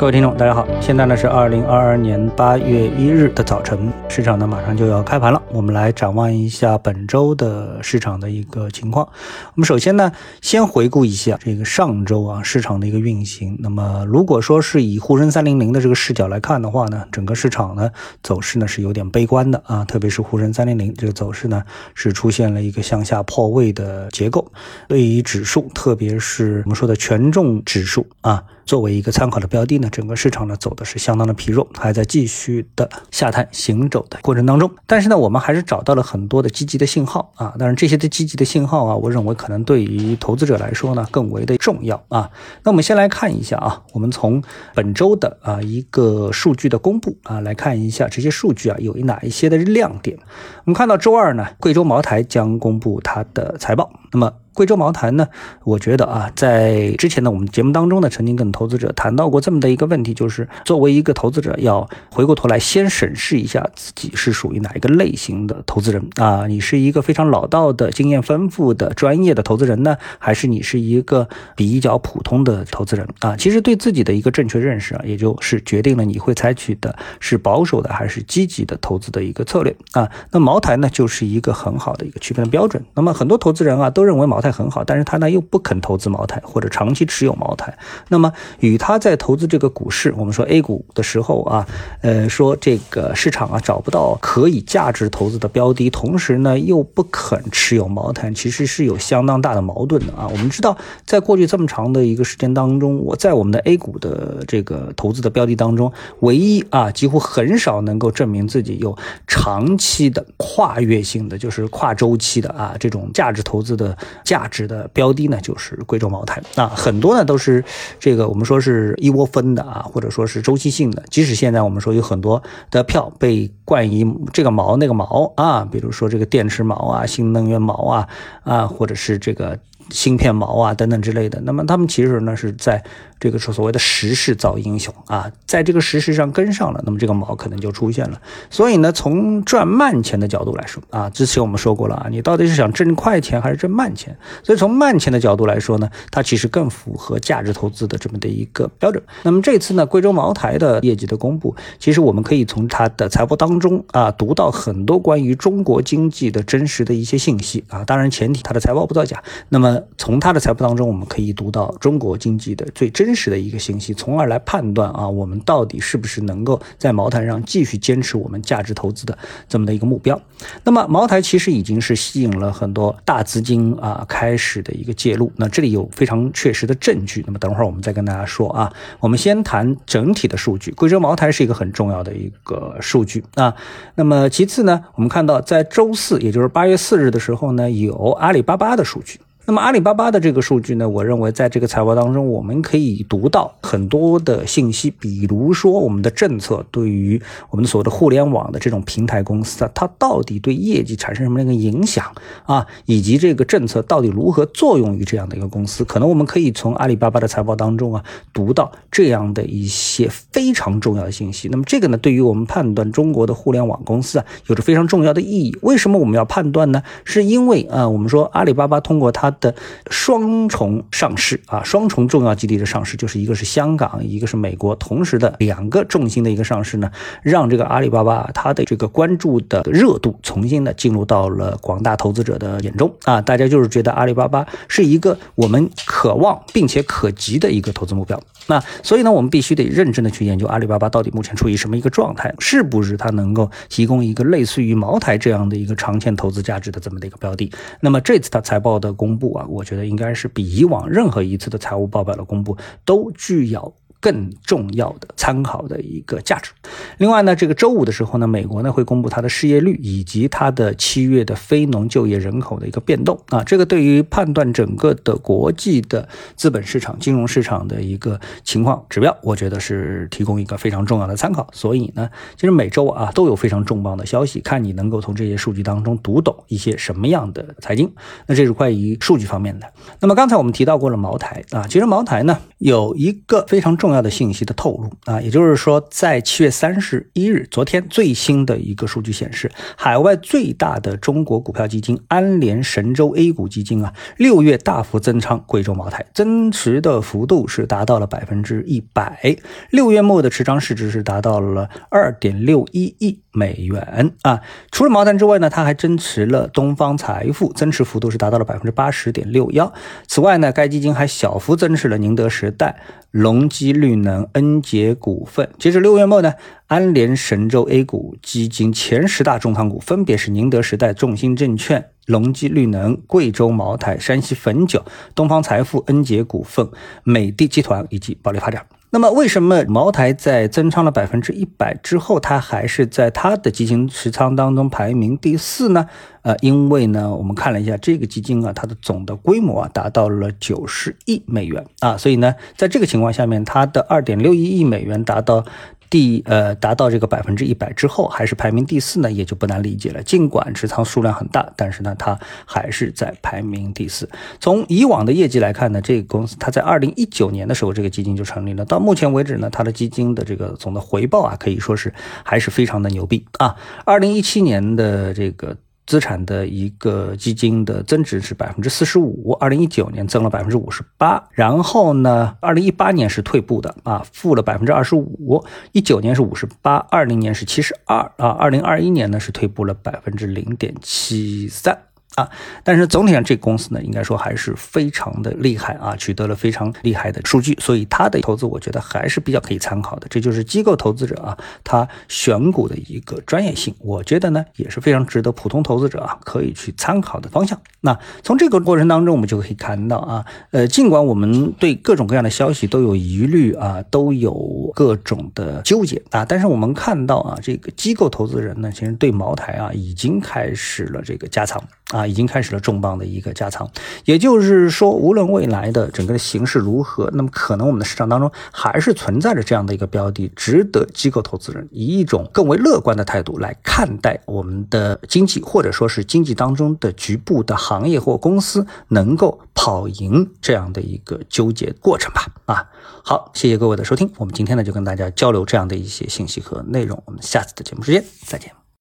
各位听众，大家好，现在呢是二零二二年八月一日的早晨，市场呢马上就要开盘了，我们来展望一下本周的市场的一个情况。我们首先呢，先回顾一下这个上周啊市场的一个运行。那么如果说是以沪深三零零的这个视角来看的话呢，整个市场呢走势呢是有点悲观的啊，特别是沪深三零零这个走势呢是出现了一个向下破位的结构。对于指数，特别是我们说的权重指数啊。作为一个参考的标的呢，整个市场呢走的是相当的疲弱，还在继续的下探行走的过程当中。但是呢，我们还是找到了很多的积极的信号啊。当然，这些的积极的信号啊，我认为可能对于投资者来说呢更为的重要啊。那我们先来看一下啊，我们从本周的啊一个数据的公布啊来看一下这些数据啊有哪一些的亮点。我们看到周二呢，贵州茅台将公布它的财报。那么贵州茅台呢？我觉得啊，在之前的我们节目当中呢，曾经跟投资者谈到过这么的一个问题，就是作为一个投资者，要回过头来先审视一下自己是属于哪一个类型的投资人啊？你是一个非常老道的、经验丰富的、专业的投资人呢，还是你是一个比较普通的投资人啊？其实对自己的一个正确认识啊，也就是决定了你会采取的是保守的还是积极的投资的一个策略啊。那茅台呢，就是一个很好的一个区分的标准。那么很多投资人啊，都认为茅台很好，但是他呢又不肯投资茅台或者长期持有茅台。那么与他在投资这个股市，我们说 A 股的时候啊，呃，说这个市场啊找不到可以价值投资的标的，同时呢又不肯持有茅台，其实是有相当大的矛盾的啊。我们知道，在过去这么长的一个时间当中，我在我们的 A 股的这个投资的标的当中，唯一啊几乎很少能够证明自己有长期的跨越性的，就是跨周期的啊这种价值投资的。价值的标的呢，就是贵州茅台那，很多呢都是这个我们说是一窝蜂的啊，或者说是周期性的。即使现在我们说有很多的票被冠以这个毛那个毛啊，比如说这个电池毛啊、新能源毛啊啊，或者是这个芯片毛啊等等之类的，那么他们其实呢是在。这个是所谓的时势造英雄啊，在这个时势上跟上了，那么这个毛可能就出现了。所以呢，从赚慢钱的角度来说啊，之前我们说过了啊，你到底是想挣快钱还是挣慢钱？所以从慢钱的角度来说呢，它其实更符合价值投资的这么的一个标准。那么这次呢，贵州茅台的业绩的公布，其实我们可以从它的财报当中啊，读到很多关于中国经济的真实的一些信息啊。当然前提它的财报不造假。那么从它的财报当中，我们可以读到中国经济的最真。真实的一个信息，从而来判断啊，我们到底是不是能够在茅台上继续坚持我们价值投资的这么的一个目标。那么茅台其实已经是吸引了很多大资金啊开始的一个介入。那这里有非常确实的证据。那么等会儿我们再跟大家说啊。我们先谈整体的数据，贵州茅台是一个很重要的一个数据啊。那么其次呢，我们看到在周四，也就是八月四日的时候呢，有阿里巴巴的数据。那么阿里巴巴的这个数据呢，我认为在这个财报当中，我们可以读到很多的信息，比如说我们的政策对于我们所谓的互联网的这种平台公司啊，它到底对业绩产生什么样的影响啊，以及这个政策到底如何作用于这样的一个公司，可能我们可以从阿里巴巴的财报当中啊读到这样的一些非常重要的信息。那么这个呢，对于我们判断中国的互联网公司啊，有着非常重要的意义。为什么我们要判断呢？是因为啊，我们说阿里巴巴通过它的双重上市啊，双重重要基地的上市，就是一个是香港，一个是美国，同时的两个重心的一个上市呢，让这个阿里巴巴它的这个关注的热度重新的进入到了广大投资者的眼中啊，大家就是觉得阿里巴巴是一个我们渴望并且可及的一个投资目标。那所以呢，我们必须得认真的去研究阿里巴巴到底目前处于什么一个状态，是不是它能够提供一个类似于茅台这样的一个长线投资价值的这么的一个标的。那么这次它财报的公啊，我觉得应该是比以往任何一次的财务报表的公布都具有。更重要的参考的一个价值。另外呢，这个周五的时候呢，美国呢会公布它的失业率以及它的七月的非农就业人口的一个变动啊，这个对于判断整个的国际的资本市场、金融市场的一个情况指标，我觉得是提供一个非常重要的参考。所以呢，其实每周啊都有非常重磅的消息，看你能够从这些数据当中读懂一些什么样的财经。那这是关于数据方面的。那么刚才我们提到过了茅台啊，其实茅台呢有一个非常重。重要的信息的透露啊，也就是说，在七月三十一日，昨天最新的一个数据显示，海外最大的中国股票基金安联神州 A 股基金啊，六月大幅增仓贵州茅台，增持的幅度是达到了百分之一百，六月末的持仓市值是达到了二点六一亿。美元啊，除了茅台之外呢，它还增持了东方财富，增持幅度是达到了百分之八十点六幺。此外呢，该基金还小幅增持了宁德时代、隆基绿能、恩捷股份。截至六月末呢，安联神州 A 股基金前十大重仓股分别是宁德时代、众鑫证券、隆基绿能、贵州茅台、山西汾酒、东方财富、恩捷股份、美的集团以及保利发展。那么，为什么茅台在增仓了百分之一百之后，它还是在它的基金持仓当中排名第四呢？呃，因为呢，我们看了一下这个基金啊，它的总的规模啊达到了九十亿美元啊，所以呢，在这个情况下面，它的二点六一亿美元达到。第呃达到这个百分之一百之后，还是排名第四呢，也就不难理解了。尽管持仓数量很大，但是呢，它还是在排名第四。从以往的业绩来看呢，这个公司它在二零一九年的时候，这个基金就成立了。到目前为止呢，它的基金的这个总的回报啊，可以说是还是非常的牛逼啊。二零一七年的这个。资产的一个基金的增值是百分之四十五，二零一九年增了百分之五十八，然后呢，二零一八年是退步的啊，负了百分之二十五，一九年是五十八，二零年是七十二啊，二零二一年呢是退步了百分之零点七三。啊，但是总体上这个公司呢，应该说还是非常的厉害啊，取得了非常厉害的数据，所以它的投资我觉得还是比较可以参考的。这就是机构投资者啊，他选股的一个专业性，我觉得呢也是非常值得普通投资者啊可以去参考的方向。那从这个过程当中，我们就可以看到啊，呃，尽管我们对各种各样的消息都有疑虑啊，都有各种的纠结啊，但是我们看到啊，这个机构投资人呢，其实对茅台啊已经开始了这个加仓啊。啊，已经开始了重磅的一个加仓，也就是说，无论未来的整个的形势如何，那么可能我们的市场当中还是存在着这样的一个标的，值得机构投资人以一种更为乐观的态度来看待我们的经济，或者说是经济当中的局部的行业或公司能够跑赢这样的一个纠结过程吧。啊，好，谢谢各位的收听，我们今天呢就跟大家交流这样的一些信息和内容，我们下次的节目时间再见。